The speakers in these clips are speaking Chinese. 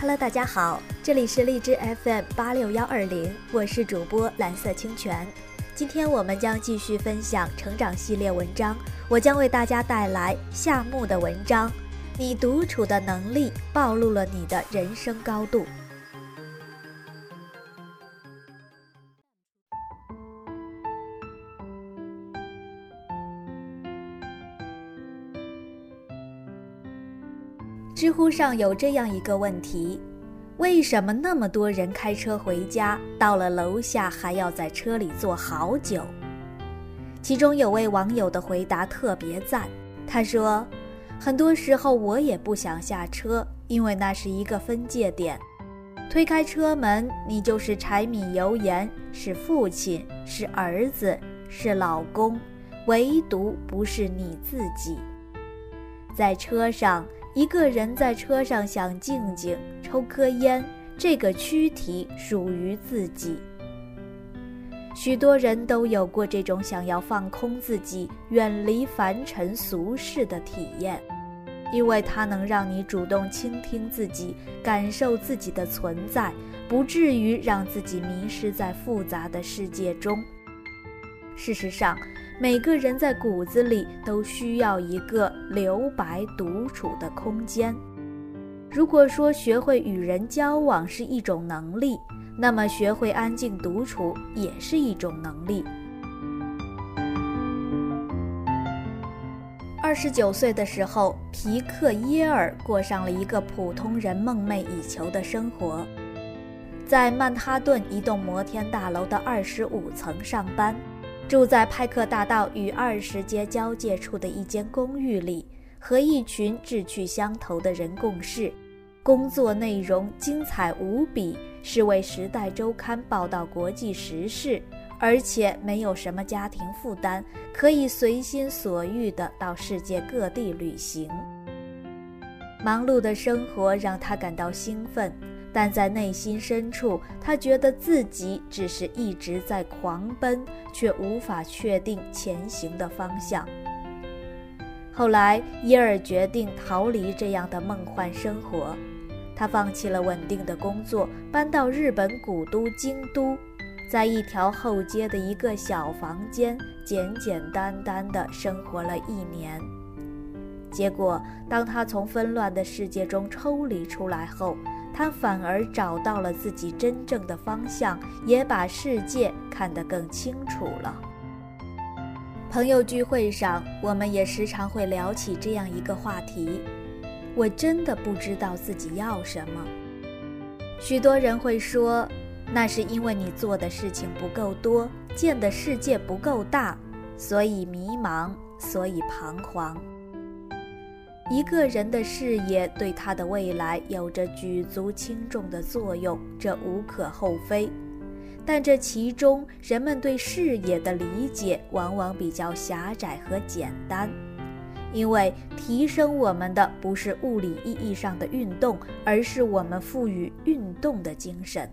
Hello，大家好，这里是荔枝 FM 八六幺二零，我是主播蓝色清泉。今天我们将继续分享成长系列文章，我将为大家带来夏木的文章。你独处的能力暴露了你的人生高度。知乎上有这样一个问题：为什么那么多人开车回家，到了楼下还要在车里坐好久？其中有位网友的回答特别赞，他说：“很多时候我也不想下车，因为那是一个分界点。推开车门，你就是柴米油盐，是父亲，是儿子，是老公，唯独不是你自己。在车上。”一个人在车上想静静抽颗烟，这个躯体属于自己。许多人都有过这种想要放空自己、远离凡尘俗世的体验，因为它能让你主动倾听自己，感受自己的存在，不至于让自己迷失在复杂的世界中。事实上。每个人在骨子里都需要一个留白、独处的空间。如果说学会与人交往是一种能力，那么学会安静独处也是一种能力。二十九岁的时候，皮克耶尔过上了一个普通人梦寐以求的生活，在曼哈顿一栋摩天大楼的二十五层上班。住在派克大道与二十街交界处的一间公寓里，和一群志趣相投的人共事。工作内容精彩无比，是为《时代周刊》报道国际时事，而且没有什么家庭负担，可以随心所欲地到世界各地旅行。忙碌的生活让他感到兴奋。但在内心深处，他觉得自己只是一直在狂奔，却无法确定前行的方向。后来，耶尔决定逃离这样的梦幻生活，他放弃了稳定的工作，搬到日本古都京都，在一条后街的一个小房间，简简单单的生活了一年。结果，当他从纷乱的世界中抽离出来后，他反而找到了自己真正的方向，也把世界看得更清楚了。朋友聚会上，我们也时常会聊起这样一个话题：我真的不知道自己要什么。许多人会说，那是因为你做的事情不够多，见的世界不够大，所以迷茫，所以彷徨。一个人的视野对他的未来有着举足轻重的作用，这无可厚非。但这其中，人们对视野的理解往往比较狭窄和简单，因为提升我们的不是物理意义上的运动，而是我们赋予运动的精神。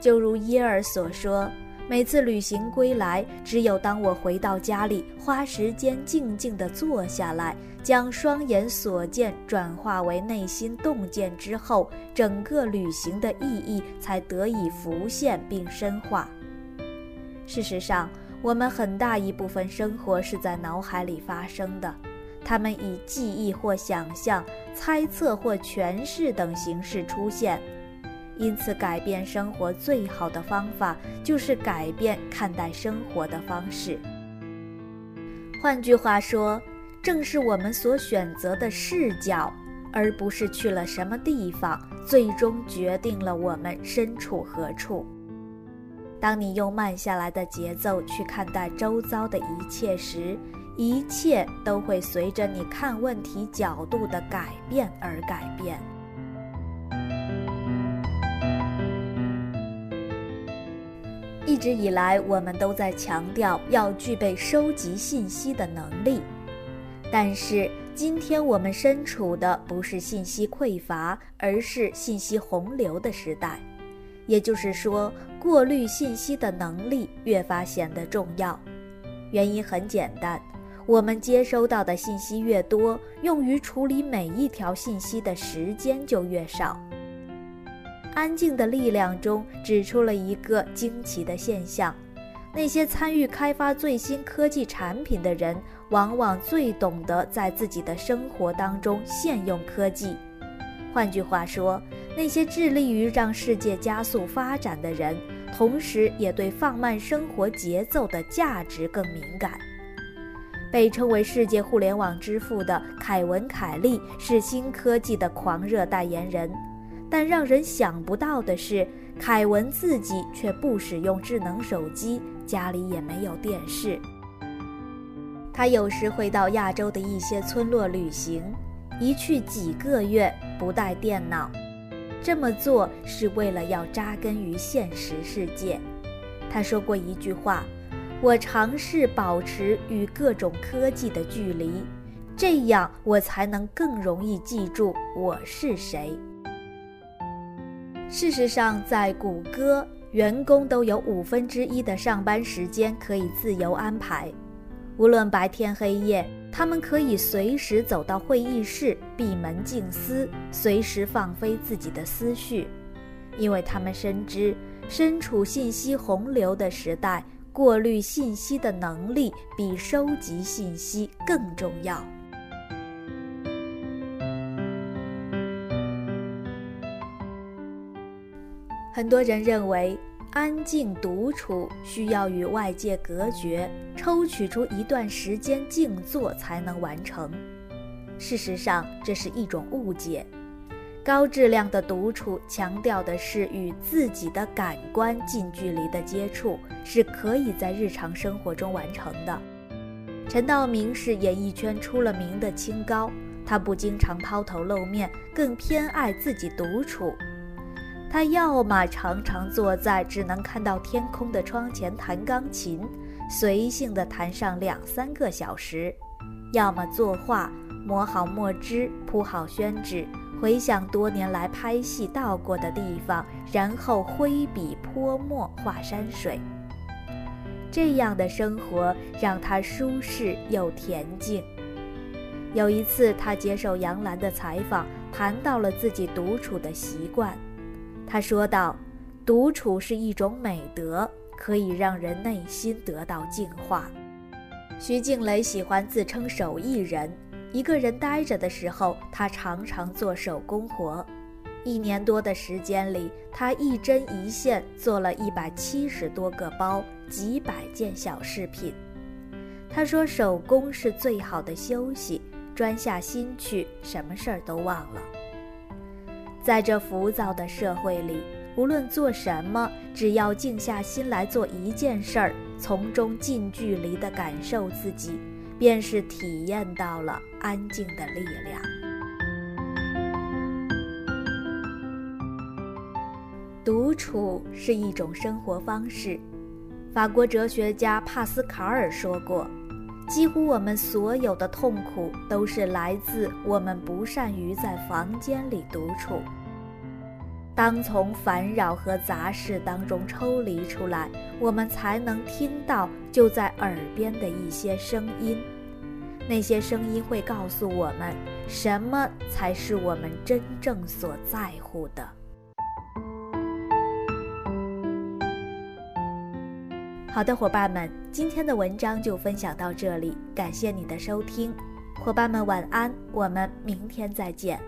就如耶尔所说。每次旅行归来，只有当我回到家里，花时间静静地坐下来，将双眼所见转化为内心洞见之后，整个旅行的意义才得以浮现并深化。事实上，我们很大一部分生活是在脑海里发生的，它们以记忆或想象、猜测或诠释等形式出现。因此，改变生活最好的方法就是改变看待生活的方式。换句话说，正是我们所选择的视角，而不是去了什么地方，最终决定了我们身处何处。当你用慢下来的节奏去看待周遭的一切时，一切都会随着你看问题角度的改变而改变。一直以来，我们都在强调要具备收集信息的能力，但是今天我们身处的不是信息匮乏，而是信息洪流的时代。也就是说，过滤信息的能力越发显得重要。原因很简单，我们接收到的信息越多，用于处理每一条信息的时间就越少。安静的力量中指出了一个惊奇的现象：那些参与开发最新科技产品的人，往往最懂得在自己的生活当中现用科技。换句话说，那些致力于让世界加速发展的人，同时也对放慢生活节奏的价值更敏感。被称为世界互联网之父的凯文·凯利是新科技的狂热代言人，但让人想不到的是，凯文自己却不使用智能手机，家里也没有电视。他有时会到亚洲的一些村落旅行，一去几个月不带电脑，这么做是为了要扎根于现实世界。他说过一句话。我尝试保持与各种科技的距离，这样我才能更容易记住我是谁。事实上，在谷歌，员工都有五分之一的上班时间可以自由安排，无论白天黑夜，他们可以随时走到会议室，闭门静思，随时放飞自己的思绪，因为他们深知，身处信息洪流的时代。过滤信息的能力比收集信息更重要。很多人认为，安静独处需要与外界隔绝，抽取出一段时间静坐才能完成。事实上，这是一种误解。高质量的独处强调的是与自己的感官近距离的接触，是可以在日常生活中完成的。陈道明是演艺圈出了名的清高，他不经常抛头露面，更偏爱自己独处。他要么常常坐在只能看到天空的窗前弹钢琴，随性地弹上两三个小时；要么作画，磨好墨汁，铺好宣纸。回想多年来拍戏到过的地方，然后挥笔泼墨画山水。这样的生活让他舒适又恬静。有一次，他接受杨澜的采访，谈到了自己独处的习惯。他说道：“独处是一种美德，可以让人内心得到净化。”徐静蕾喜欢自称手艺人。一个人呆着的时候，他常常做手工活。一年多的时间里，他一针一线做了一百七十多个包，几百件小饰品。他说：“手工是最好的休息，专下心去，什么事儿都忘了。”在这浮躁的社会里，无论做什么，只要静下心来做一件事儿，从中近距离地感受自己。便是体验到了安静的力量。独处是一种生活方式。法国哲学家帕斯卡尔说过：“几乎我们所有的痛苦都是来自我们不善于在房间里独处。当从烦扰和杂事当中抽离出来，我们才能听到就在耳边的一些声音。”那些声音会告诉我们，什么才是我们真正所在乎的。好的，伙伴们，今天的文章就分享到这里，感谢你的收听，伙伴们晚安，我们明天再见。